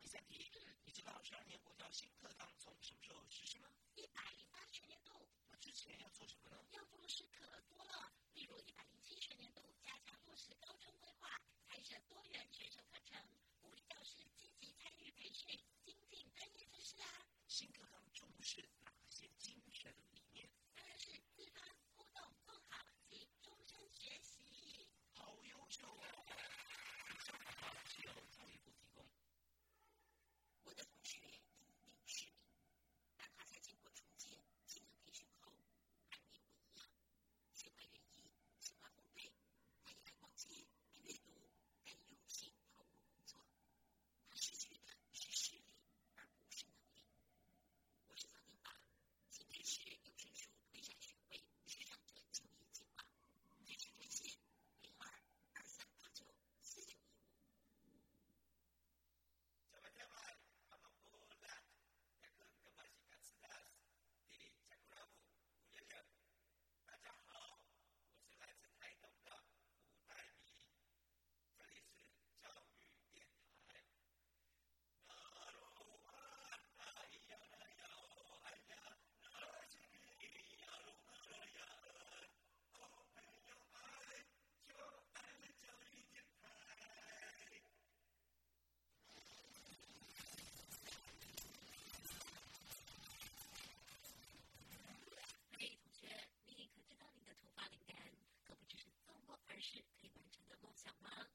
第三题，你知道十二年国教新课纲从什么时候实施吗？一百零八学年度。那之前要做什么呢？要做的事可多了，例如一百零七学年度加强落实高中规划，开设多元选修课程，鼓励教师积极参与培训，精进专业知识啊。新课。而是可以完成的梦想吗？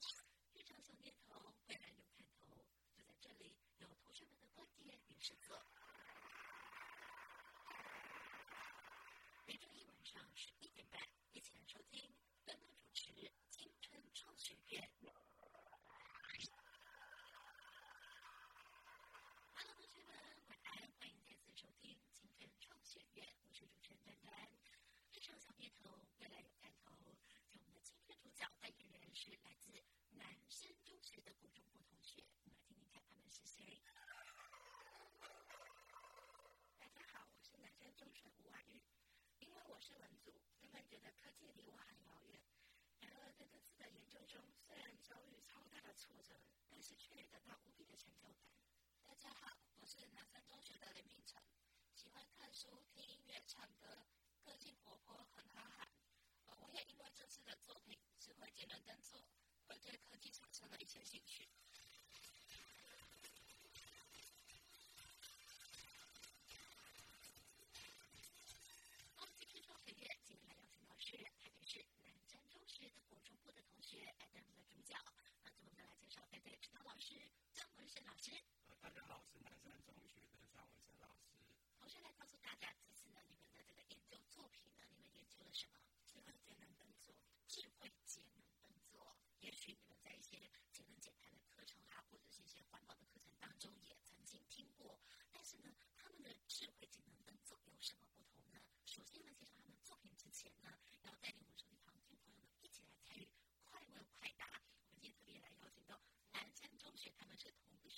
是文组，原本觉得科技离我很遥远。然而在这次的研究中，虽然遭遇超大的挫折，但是却也得到无比的成就感。大家好，我是南山中学的林明成，喜欢看书、听音乐、唱歌，个性活泼，很憨憨。呃，我也因为这次的作品《智慧节能灯座》，会对科技产生了一些兴趣。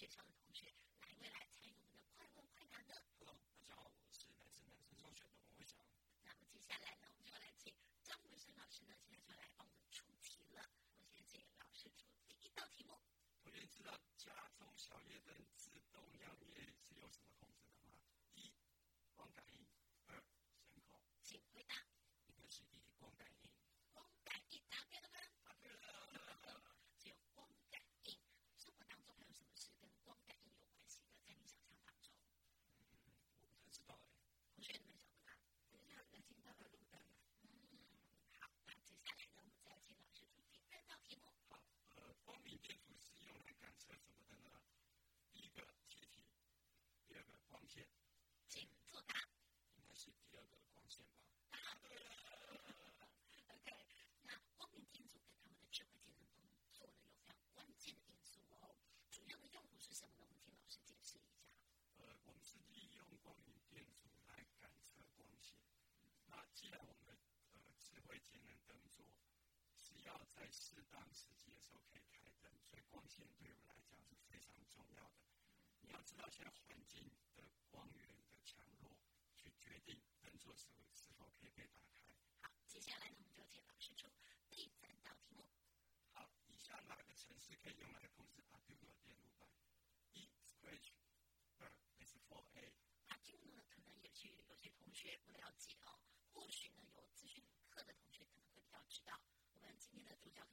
学校的同学来未来参与我们的快问快答的大家好我是来自南山中学的王翔那么接下来呢我们就来请张文生老师呢现在就来帮我们出题了。我先请老师出第一道题目。我也知道家中小夜灯要在适当时机的时候可以开灯，所以光线对我们来讲是非常重要的。你要知道现在环境的光源的强弱，去决定灯座是是否可以被打开。好，接下来呢，我们就请老师出第三道题目。好，以下哪个城市可以用来同时把多个电路板？一 Scratch，二 is for a。阿 Q 呢，可能有些有些同学不了解哦。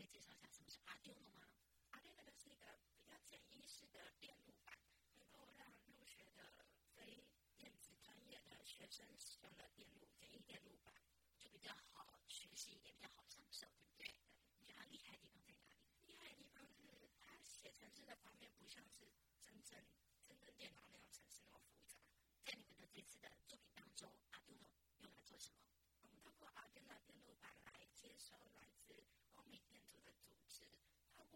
可以介绍一下什么是 Arduino 吗？Arduino 是一个比较简易式的电路板，能够让入学的非电子专业的学生使用的电路简易电路板，就比较好学习，也比较好上手，对不对？你觉得它厉害的地方在哪里？厉害的地方是它写程式的方面不像是真正真正电脑那样程式那么复杂。在你们的这次的作品当中，Arduino 用来做什么？我们通过 Arduino 电路板来接收来自，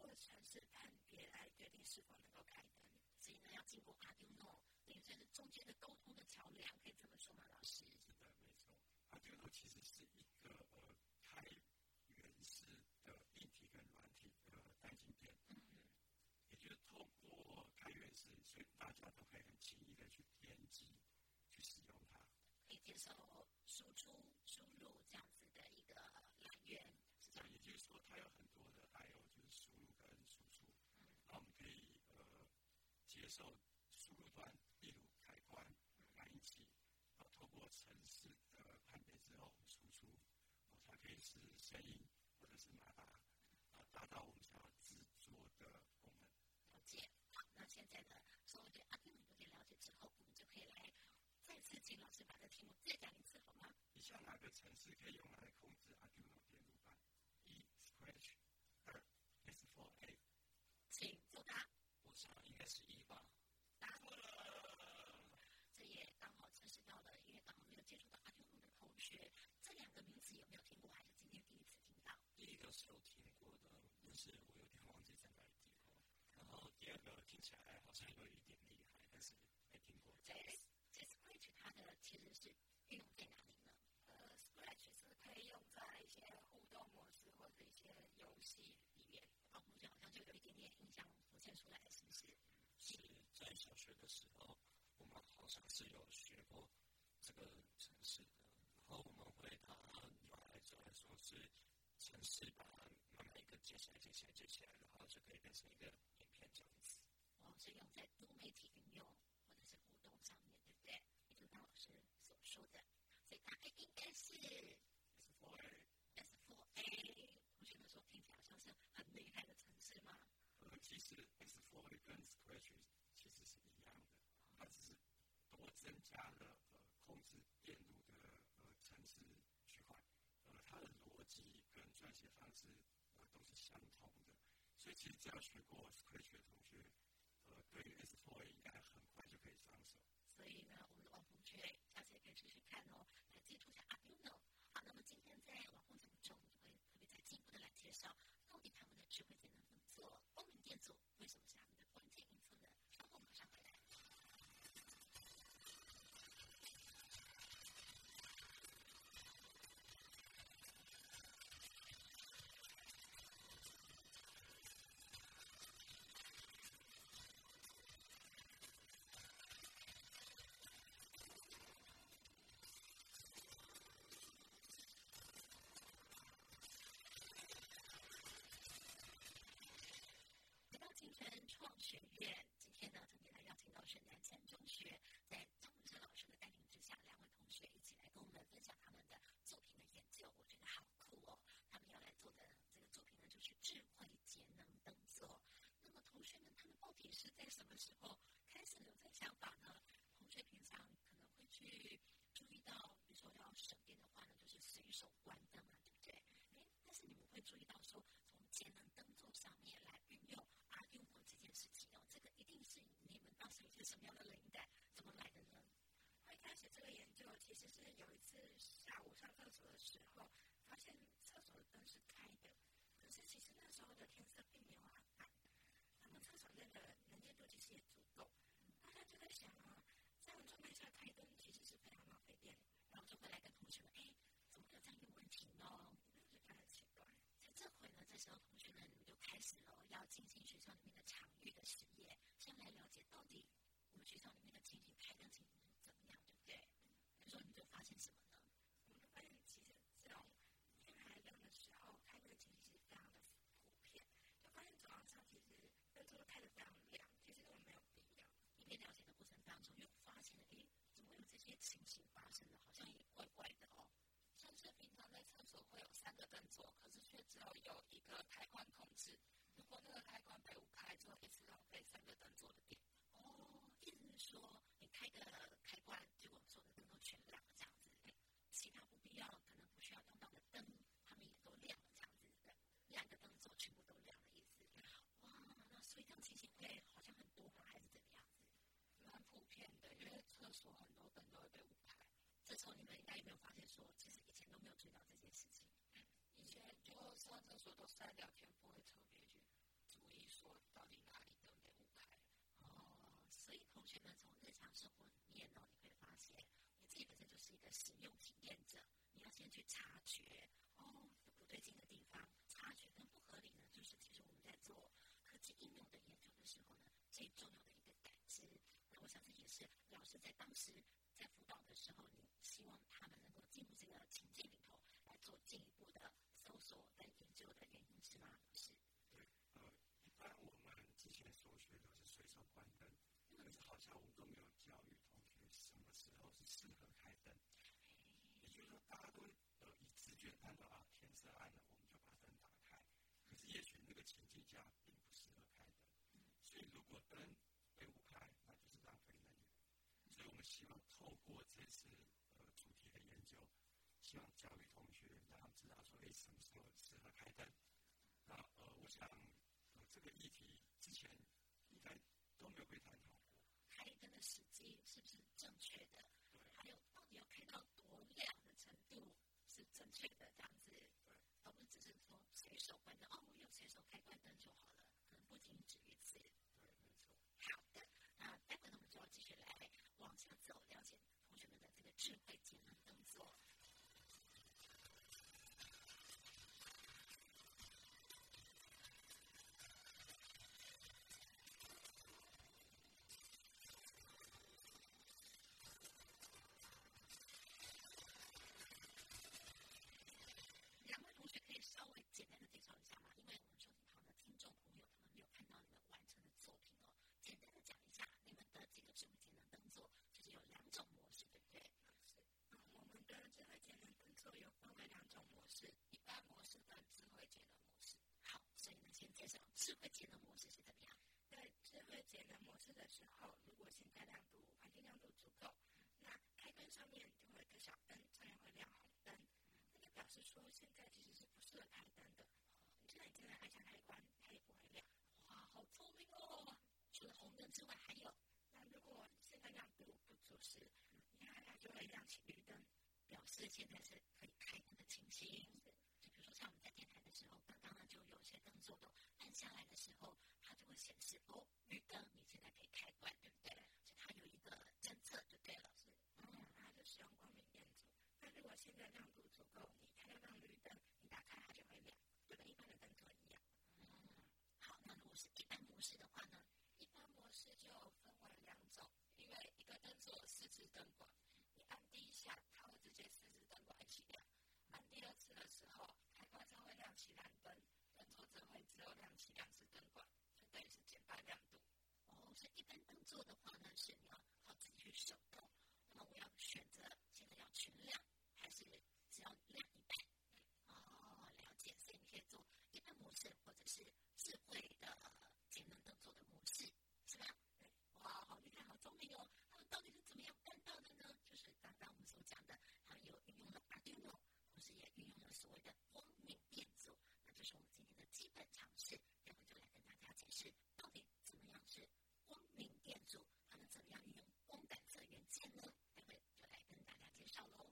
透过程式判别来决定是否能够开灯。所以呢，要经过 Arduino，等于算是中间的沟通的桥梁，可以这么说吗，老师？是的，没错。阿丢诺其实是一个呃开源式的硬体跟软体的单晶片，嗯，也就是透过开源式，所以大家都可以很轻易的去编辑。去使用它，可以接受输出、输入这样子的一个来源，是这样。也就是说，它有很多的 I/O，就是输入跟输出。嗯，那我们可以呃受输入端，例如开关、感应器，然后透过程式的判别之后输出，哦，它可以是声音或者是马达，啊，达到我们想要制作的功能。了解。好，那现在呢，所有对阿天有点了解之后，我们就可以来。再次请老师把这题目再讲一次好吗？以下哪个程式可以用来控制 Arduino 路板？一 Scratch，二 S4A。请作答。我想应该是一吧。答错了。这也刚好测试到了，因为刚好没有接触到 Arduino 的同学，这两个名词有没有听过？还是今天第一次听到？第一个是有听过是我有点忘记在哪里听过。然后第二个听起来好像有一点厉害，但是没听过。对。Scratch 它的其实是运用在哪里呢？呃，Scratch 是可以用在一些互动模式或者一些游戏里面。哦，目前好像就有一点点印象浮现出来，是不是？是在小学的时候，我们好像是有学过这个城市的，然后我们会把它用来做来说是城市，把接起来、接起来、接起来，然后就可以变成一个影片这样子。哦，是用在多媒体运用。是互动上面对不对？也就刚老师所说的，所以答案应该是，S4，S4A 同学们说听起来好像是很厉害的城市吗？呃，其实 S4A 跟 Scratch 其实是一样的，它只是多增加了呃控制电路的呃城市区块，呃，它的逻辑跟撰写方式呃都是相同的，其实只要学过 Scratch 的同学。呃，对于 S4A 应该很快就可以上手。所以呢，我们的网红学下次也可以试试看哦，来接触一下 Arduino。好，那么今天在网红节目中，我们会特别再进一步的来介绍，到底他们的智慧节名称创学院今天呢，特别来邀请到是南城中学，在张文生老师的带领之下，两位同学一起来跟我们分享他们的作品的研究，我觉得好酷哦！他们要来做的这个作品呢，就是智慧节能灯座。那么同学们，他们到底是在什么时候开始有这个想法呢？同学平常可能会去注意到，比如说要省电的话呢，就是随手关灯嘛，对不对？哎，但是你们会注意到说，从节能灯座上面来运用。用过这件事情哦，这个一定是你什么样的灵感，怎么来的呢？我一开始这个研究其实是有一次下午上厕所的时候，发现厕所的灯是开的，可是其实那时候的天色并没有很暗，那么厕所内的能见度其实也足够。大家就在想啊，这样状态下开灯其实是非常浪费电，然后就回来跟同学们，哎，怎么有这样一个问题呢？就觉得很奇怪。这回呢，这时候同学们就开始了要进行学校里面的场域的实验，先来了解到底学校里面的情景、开灯情景怎么样，对不对？那时候你就发现什么呢？我们发现其实只要天还亮的时候，开灯情景是非常的普遍。就发现早上其实灯都开的非常亮，其实都没有必要。里面了解的过程当中，又发现了，一，怎么有这些情形？事情？以前就上厕所都是在聊天，不会特别去注意说到底哪里灯没误开。哦，所以同学们从日常生活里面呢，你会发现，你自己本身就是一个使用体验者，你要先去察觉，哦，不对劲的地方，察觉跟不合理呢，就是其实我们在做科技应用的研究的时候呢，最重要的一个感知。那我想这也是老师在当时在辅导的时候，你希望他们能够进入这个情境里头来做进一步的搜索跟研究的原因是吗？是。对，呃，一般我们之前所学都是随手关灯，可是好像我们都没有教育同学什么时候是适合开灯。也就是说，大家都呃以直觉看到啊天色暗了，我们就把灯打开。可是也许那个并不适合开灯，所以如果灯被误开，那就是浪费能源。所以我们希望透过这次呃主题的研究，希望教育同学让他们知道说，哎，什么时候适合开灯。那呃，我想呃这个议题之前应该都没有被探讨过。开灯的时机是不是正确的？对，还有到底要开到多亮的程度是正确的？这样子，随手关灯哦，我有随手开关灯就好了，可能不仅止于此。对，没错。好的，那待会呢，我们就要继续来往下走，了解同学们的这个智慧节能动作。两位同学可以稍微简单的介绍一下吗？因为我们收听旁的听众朋友，他们没有看到你们完成的作品哦。简单的讲一下，你们的这个智慧节能灯座就是有两种模式，对不对？是，嗯，我们的智慧节能灯座有分为两种模式，一般模式跟智慧节能模式。好，所以呢，先介绍智慧节能模式是怎么样。在智慧节能模式的时候，如果现在亮度环境亮度足够，那开关上面就会有个小灯，上面会亮红灯，那就表示说现在其实是不适合开灯的。你就算你现在按下开关，它也不会亮。哇，好聪明哦！除了红灯之外，还有，那如果现在亮度不足时，你看它就会亮起绿灯，表示现在是可以开灯的情形。就比如说像我们在电台的时候，刚刚呢就有些灯座都按下来的时候，它就会显示哦绿灯，你现在可以开关，对不对？所以它有一个侦测就对了。是，嗯，它就是用光明电阻。那如果现在亮度足够，你开到亮绿灯，你打开它就会亮，就跟一般的灯座一样。好，那如果是一般模式的话呢？一般模式就分为两种，因为一个灯座有四支灯管，你按第一下，它会直接四支灯管一起亮；按第二次的时候，开关上会亮起蓝灯，灯座则会只有亮起两支灯管，就等于是减半亮度。哦，所以一般灯座的话呢，是你要靠自己去手动。那么我要选择现在要全亮，还是只要亮一半？哦，了解。所以你可以做一般模式，或者是智慧的节能灯座的模式，是吧？对。哇，好厉害，好聪明哦！他们到底是怎么样办到的呢？就是刚刚我们所讲的，他们有运用了 Arduino，同时也运用了所谓的光明电阻，那就是我们今天的基本常识。待会就来跟大家解释，到底怎么样是光明电阻，他们怎么样运用光感测元件呢？待会就来跟大家介绍喽。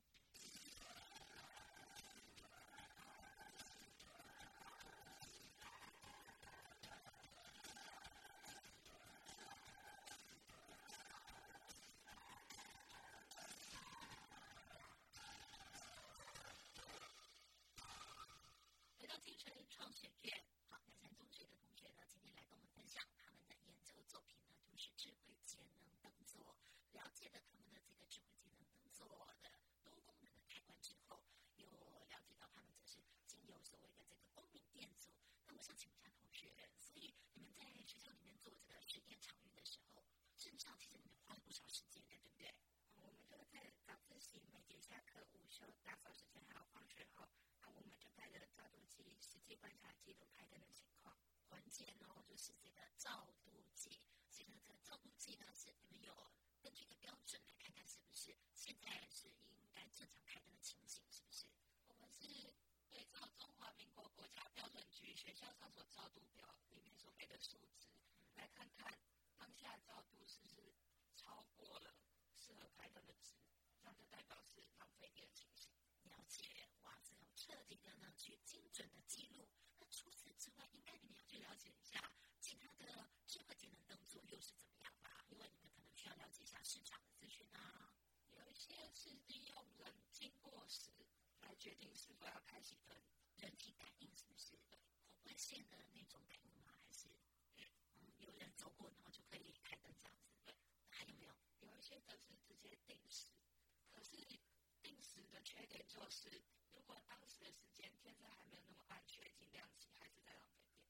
回到精神创学院，好，南山中学的同学呢，今天来跟我们分享他们的研究作品呢，就是智慧节能灯座。了解了他们的这个智慧节能灯座的多功能的开关之后，又了解到他们则是经由所谓的这个光明电阻。那我想请问一下同学，所以你们在学校里面做这个实验场域的时候，事实上其实你们花了不少时间的，对不对？我们就在早自习、每节下课、午休、打扫时间还有放学后，那我们就带着照度计实际观察记录开灯的情况。关键哦，就是这个照度计。所以呢，这个照度计呢，是你们有根据一个标准来看看是不是现在是应该正常开灯的情形，是不是？我们是对照中华民国国家标准局学校场所照度表里面所给的数值，来看看当下照度是不是超过了适合开灯的值。这样就代表是浪费电的情形。了解，哇，这种彻底的呢，去精准的记录。那除此之外，应该你们要去了解一下其他的智慧节能灯组又是怎么样吧？因为你们可能需要了解一下市场的资讯啊。有一些是利用人经过时来决定是否要开启灯，人体感应是不是？红外线的那种感应吗？还是嗯，有人走过然后就可以开灯这样子？对，还有没有？有一些灯是直接定时，可是。定时的缺点就是，的时间天色还没有那么暗，却已经亮起，还是在浪费电。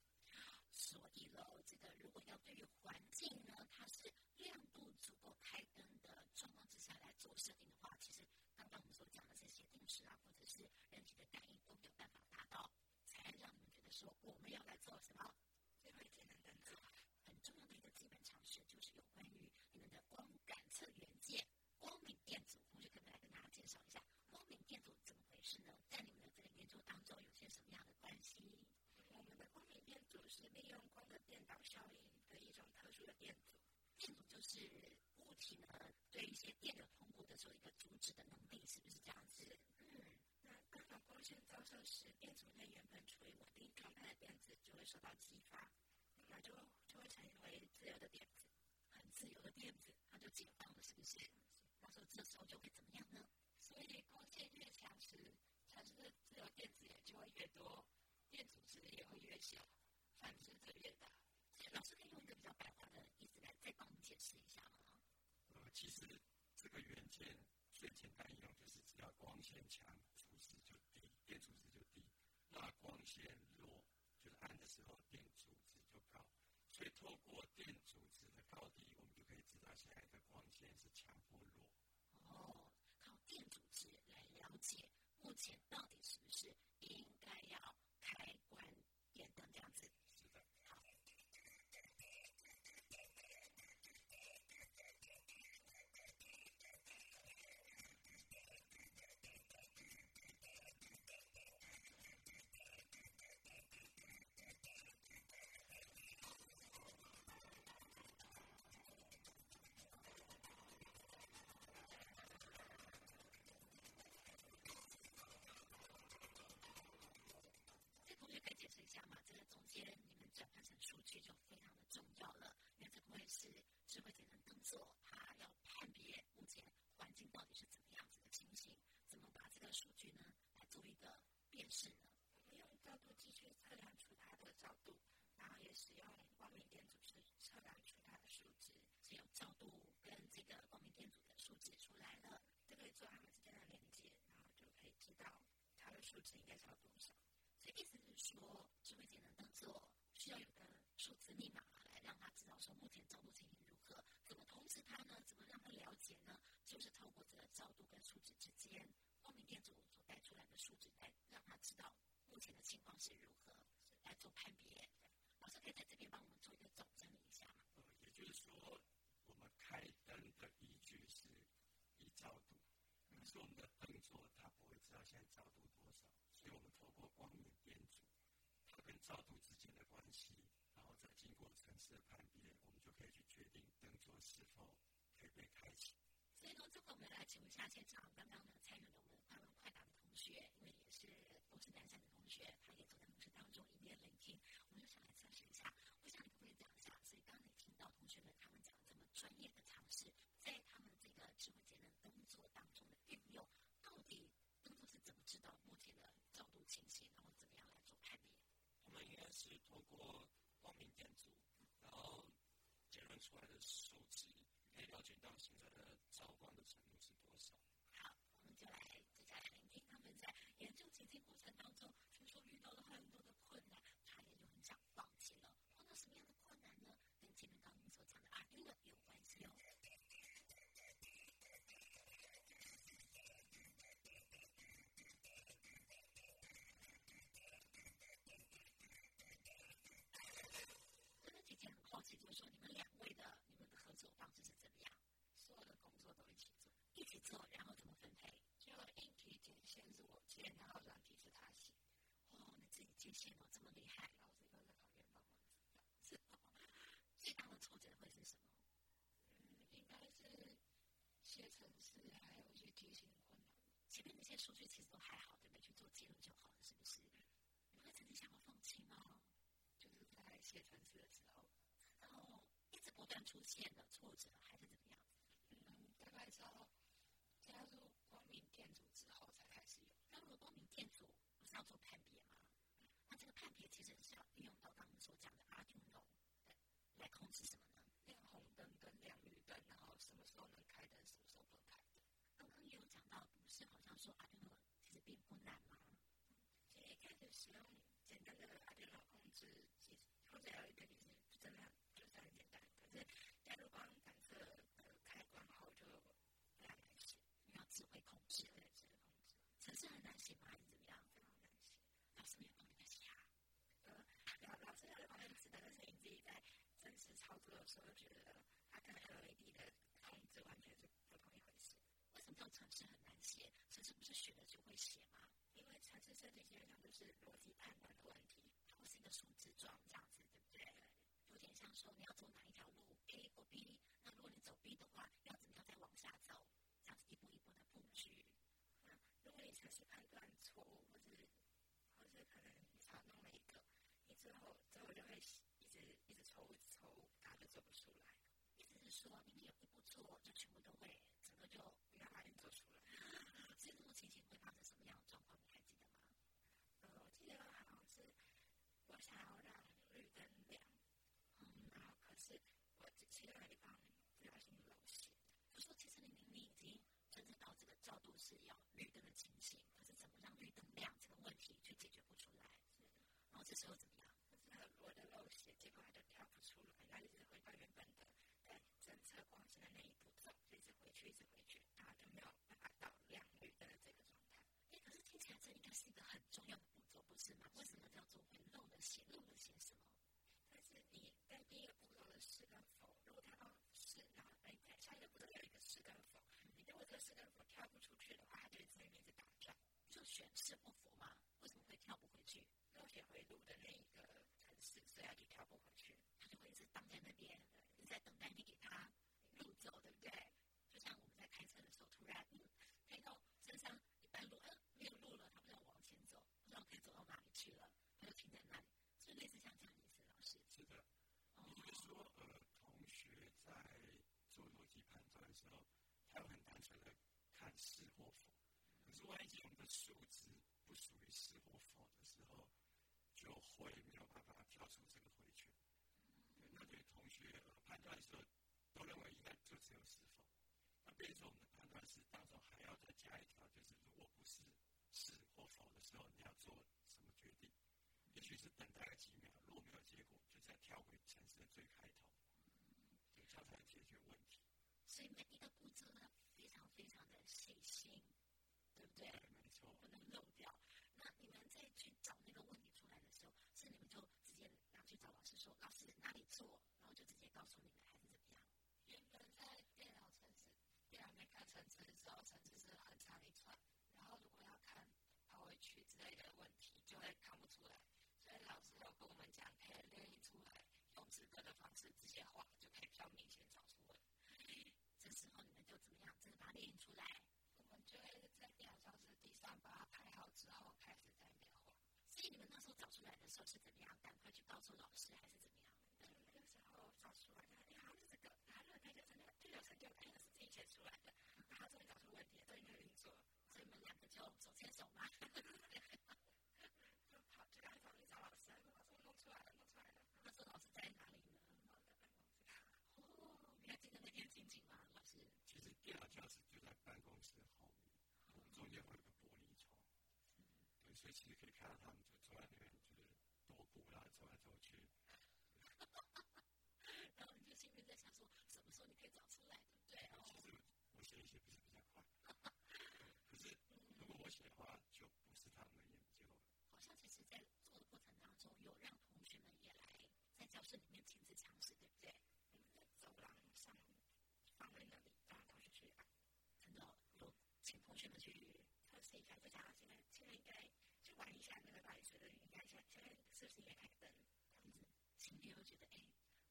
所以喽，这个如果要对于环境呢，它是亮度足够开灯的状况之下来做设定的话，其实刚刚我们所讲的这些定时啊，或者是人体的感应都没有办法达到，才让你们觉得说我们要来做什么？最后一节能灯座很重要的一个基本常识，就是有关于你们的光感测元件。光明电阻，同学可不可以来跟大家介绍一下光明电阻怎么回事呢？在你们的这个研究当中有些什么样的关系？我们的光明电阻是利用光的电导效应的一种特殊的电阻。电阻就是物体呢对一些电流通过的时候一个阻止的能力，是不是这样子？嗯，那刚好光线照射时，电阻内原本处于稳定状态的电子就会受到激发，那么就就会成为自由的电子，很自由的电子，它就解放了，是不是？那时候这时候就会怎么样呢？所以光线越强时，产生的自由电子也就会越多，电阻值也会越小，反之则越大。老师可以用一个比较白话的意再帮我们解释一下吗？呃，其实这个元件最简单应用就是只要光线强，阻值就低，电阻值就低；那光线弱，就是暗的时候电阻值就高。所以透过电阻值的高低，我们就可以知道现在的光线是强或弱。哦，靠电阻值来了解目前到底是不是应该要开关电灯这样子。是的。好。下嘛，这个中间你们转换成数据就非常的重要了，因为这会是智慧节能灯座，它要判别目前环境到底是怎么样子的情形，怎么把这个数据呢来做一个辨识呢？我们用照度计去测量出它的照度，然后也使用光明电阻去测量出它的数值，只有照度跟这个光明电阻的数值出来了，就可以做它们之间的连接，然后就可以知道它的数值应该是要多少。所以意思是说，智慧节能灯座需要有个数字密码来让他知道说目前照度情形如何，怎么通知他呢？怎么让他了解呢？就是透过这个照度跟数值之间，光明电阻所带出来的数值来让他知道目前的情况是如何，来做判别。老师可以在这边帮我们做一个总整理一下吗？呃，也就是说，我们开灯的依据是以照度。可是我们的灯座它不会知道现在照度多少，所以我们透过光明电阻，它跟高度之间的关系，然后再经过层次的判别，我们就可以去决定灯座是否可以被开启。所以呢，最后我们来请问一下现场刚刚呢参与了我们快问快答的同学，因为也是都是南山的同学，他也同事当中一面聆听，我们就想来测试一下，我想你可不可以讲一下？所以刚才听到同学们他们讲这么专业的尝试，在他们这个智慧节能灯座当中的运用，到底灯座是怎么知道目前的照度情形，然后怎么样来做判别？我们应该是通过光明电阻，然后结论出来的数值。可以了解到现在的照光的程度是多少？好，我们就来接下来聆听他们在研究结晶过程当中，听说遇到了很多的困难，他也就很想放弃了。碰到什么样的困难呢？跟前面刚刚所讲的阿丁的有关系哦。真的姐姐很好奇，就是说你们两位的。合作方式是怎么样？所有的工作都一起做，一起做，然后怎么分配？就硬体接线是我接，然后软体是他写。哦，你自己接线哦，这么厉害！老师都在旁边帮忙指导。是哦，最大的挫折会是什么？嗯，应该是写程式，还有去提前面那些数据其实都还好，准备？去做记录就好了，是不是？你会曾经想过放弃吗？就是在写程式的时候，然后一直不断出现的挫折，还是怎么样？嗯，大概到加入光明电阻之后才开始有。加入光明电阻不是要做判别吗？那这个判别其实是要运用到刚刚所讲的 Arduino 来控制什么呢？亮红灯跟亮绿灯，然后什么时候能开灯，什么时候不能开灯。刚刚也有讲到，不是好像说 Arduino 其实并不难吗？其实一开始使用简单的 Arduino 控制，其实控制 LED 其实真的就是很简单。可是加入光感测的开关后，就非常难写，要智慧控制，对智慧控制。程式很难写吗？还是怎么样？非常难写。老师没有帮你们写啊？呃，老老师有帮你指的，但是你自己在真实操作的时候，觉得它跟 LED 的控制完全是不同一回事。为什么叫程式很难写？程式不是学了就会写吗？因为程式设计基本上就是逻辑判断的问题，它不是一个数字状这样子，对不对？有点像说你要走哪一条路，A 或 B，那如果你走 B 的话，要怎么样再往下走？这样子一步一步的布局。如果你程式判断错误，或是或是可能你少弄了一个，你之后之后就会一直一直错误错误，它就做不出来。意思是说，你们有一步错，就全部都会整个就没办法做出来。所以这种情形会发生什么样的状况？你还记得吗？呃，我记得好像是我想要让绿灯亮，嗯，然后可是我其中有一方不小心漏写，就说其实你明明已经真正到这个角度是要绿灯的情形，可是怎么让绿灯亮这个问题却解决不出来？然后这时候怎么样？可是我的漏写，结果它就跳不出来，那就是回到原本的在侦测光线的那一步骤，一直回去，一直回去，然后就没有办法到亮绿灯的这个状态。哎，可是听起来这应该是一个很重要的步骤，不是吗？为什么叫做会漏了写？漏了写什么？但是你在第一个步骤的是跟否，如果它到是，然后哎在下一个步骤有一个是跟否，你如果这个是跟否跳不出去的话，它就在里面一直打转。就选是或否嘛？为什么会跳不回去？漏写回路的那一个程式，所以它就跳不回去，它就会一直挡在那边，一直在等待你给它路走，对不对？就像我们在开车的时候，突然嗯开到山上一半路，嗯没有路了，它不知道往前走，不知道可以走到哪里去了，它就停在那里，是类似像这样意思，老师。是的，也就是说，呃，同学在做逻辑判断的时候，他有很单纯的看是或否，可是万一我们的数值不属于是或否的时候，就会没有办法跳出这个回圈。对，那对同学呃判断的时候，都认为应该就只有是否。那变成我们的判断式当中还要再加一条，就是如果不是是或否的时候，你要做什么决定？也许是等待个几秒，如果没有结果，就再跳回城市的最开头，对，这样才能解决问题。所以每一个步骤呢，非常非常的细心，对不对？对，没错。不能漏掉。那你们在去找那个问题出来的时候，是你们就直接拿去找老师说，老师哪里错，然后就直接告诉你们，还是怎么样？原本在电脑程式，电脑没看程式的时候，程式是很长一串，然后如果要看跑回去之类的问题，就会看不出来。所以老师有跟我们讲，可以列印出来，用直个的方式直接画，就可以比较明显找出问题。这时候你们就怎么样？真的把它列印出来？我们就会在电脑教室地上把它排好之后，开始在那边画。所以你们那时候找出来的时候是怎么样？赶快去告诉老师，还是怎么样？对，那个时候找出来的，哎，好像是这个，然后那个真的就有成就感，是自己写出来的，然后终于找出问题，都应该运作，所以你们两个就手牵手嘛。就跑，就赶快跑去找老师，老师我弄出来了，弄出来了。那时候老师在哪里呢？我在办公室。哦，你还记得那天情景吗，老师？其实电脑教室就在办公室后面，我们中间会有个玻璃窗，对，所以其实可以看到他们就坐在那边，就是踱步啦，走来走去。然后你就心里在想说，什么时候你可以找出来，对不对？其实我写一写不是比较快，可是如果我写的话，就不是他们的研究了。好像其实，在做的过程当中，有让同学们也来在教室里面亲自尝试，对不对？我们在走廊上放在那里，让同学去按。真的有请同学们去测试一下，就想现在现在应该去玩一下那个到底是不是应该现现在是不是应该开灯这样子？心里会觉得，哎，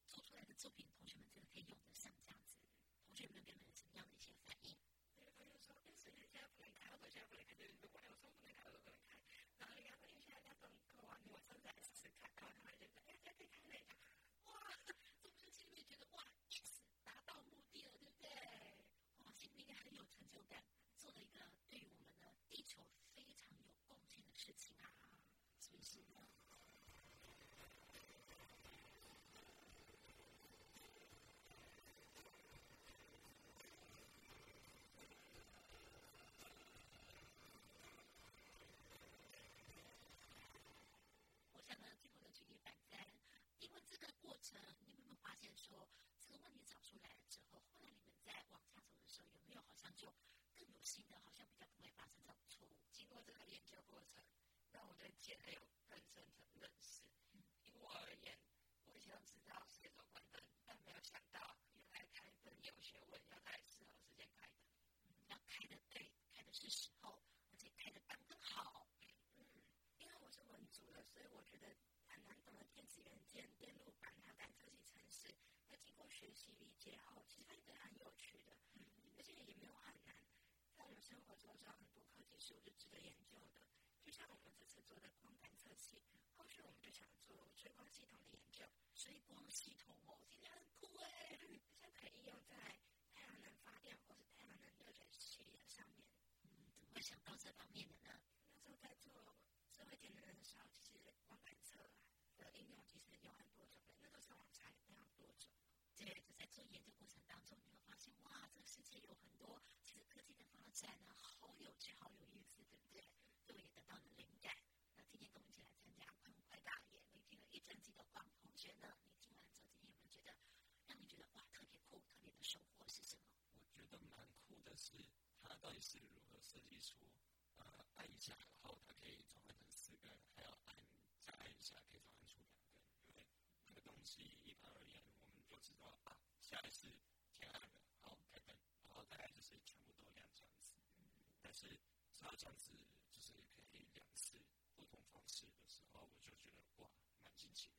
做出来的作品，同学们真的可以用得上这样子。同学们给你们什么样的一些反应？有的同学说，哎，现在不能开，我现在不能对 return 做的光感测器，后续我们就想做追光系统的研究。追光系统哦，听起来很酷哎！它可以应用在太阳能发电或是太阳能热水器的上面。嗯，怎么会想到这方面的呢？那时候在做智慧电能的时候，其实光感测的应用其实有很多种类，那个上网查非常多种。对，就在做研究过程当中，你会发现哇，这个世界有很多其实科技的发展呢，好有趣，好有意思，对不对？就也得到了灵感。那今天跟我们一起来参加快快大爷，聆听了一整集的黄同学呢，你听完之后，今天有没有觉得让你觉得哇特别酷、特别的收获是什么？我觉得蛮酷的是，它到底是如何设计出呃按一下，然后它可以转换成四个，还要按再按一下可以转换出两个。因为这个东西一般而言，我们就知道啊，下一次天暗了，好开灯，然后大概就是全部都亮这样子。但是只要这样子就是可以两次不同方式的时候，我就觉得哇，蛮惊奇的。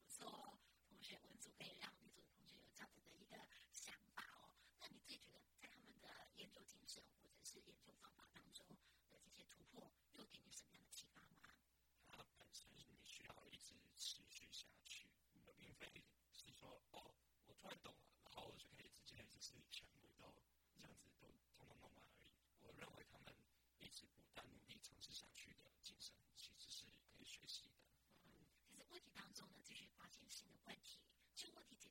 不错，同学文组可以让女组的同学有这样子的一个想法哦。那你自己觉得，在他们的研究精神或者是研究方法当中的这些突破，又给你什么样的启发吗？它本身你需要一直持续下去，并非是说哦，我突然懂了，然后我就可以直接就是全部都这样子都通通弄完而已。我认为他们一直不断努力尝试下去的精神，其实是可以学习的。嗯，其实问题当中呢，就是发现新的问题，这问题，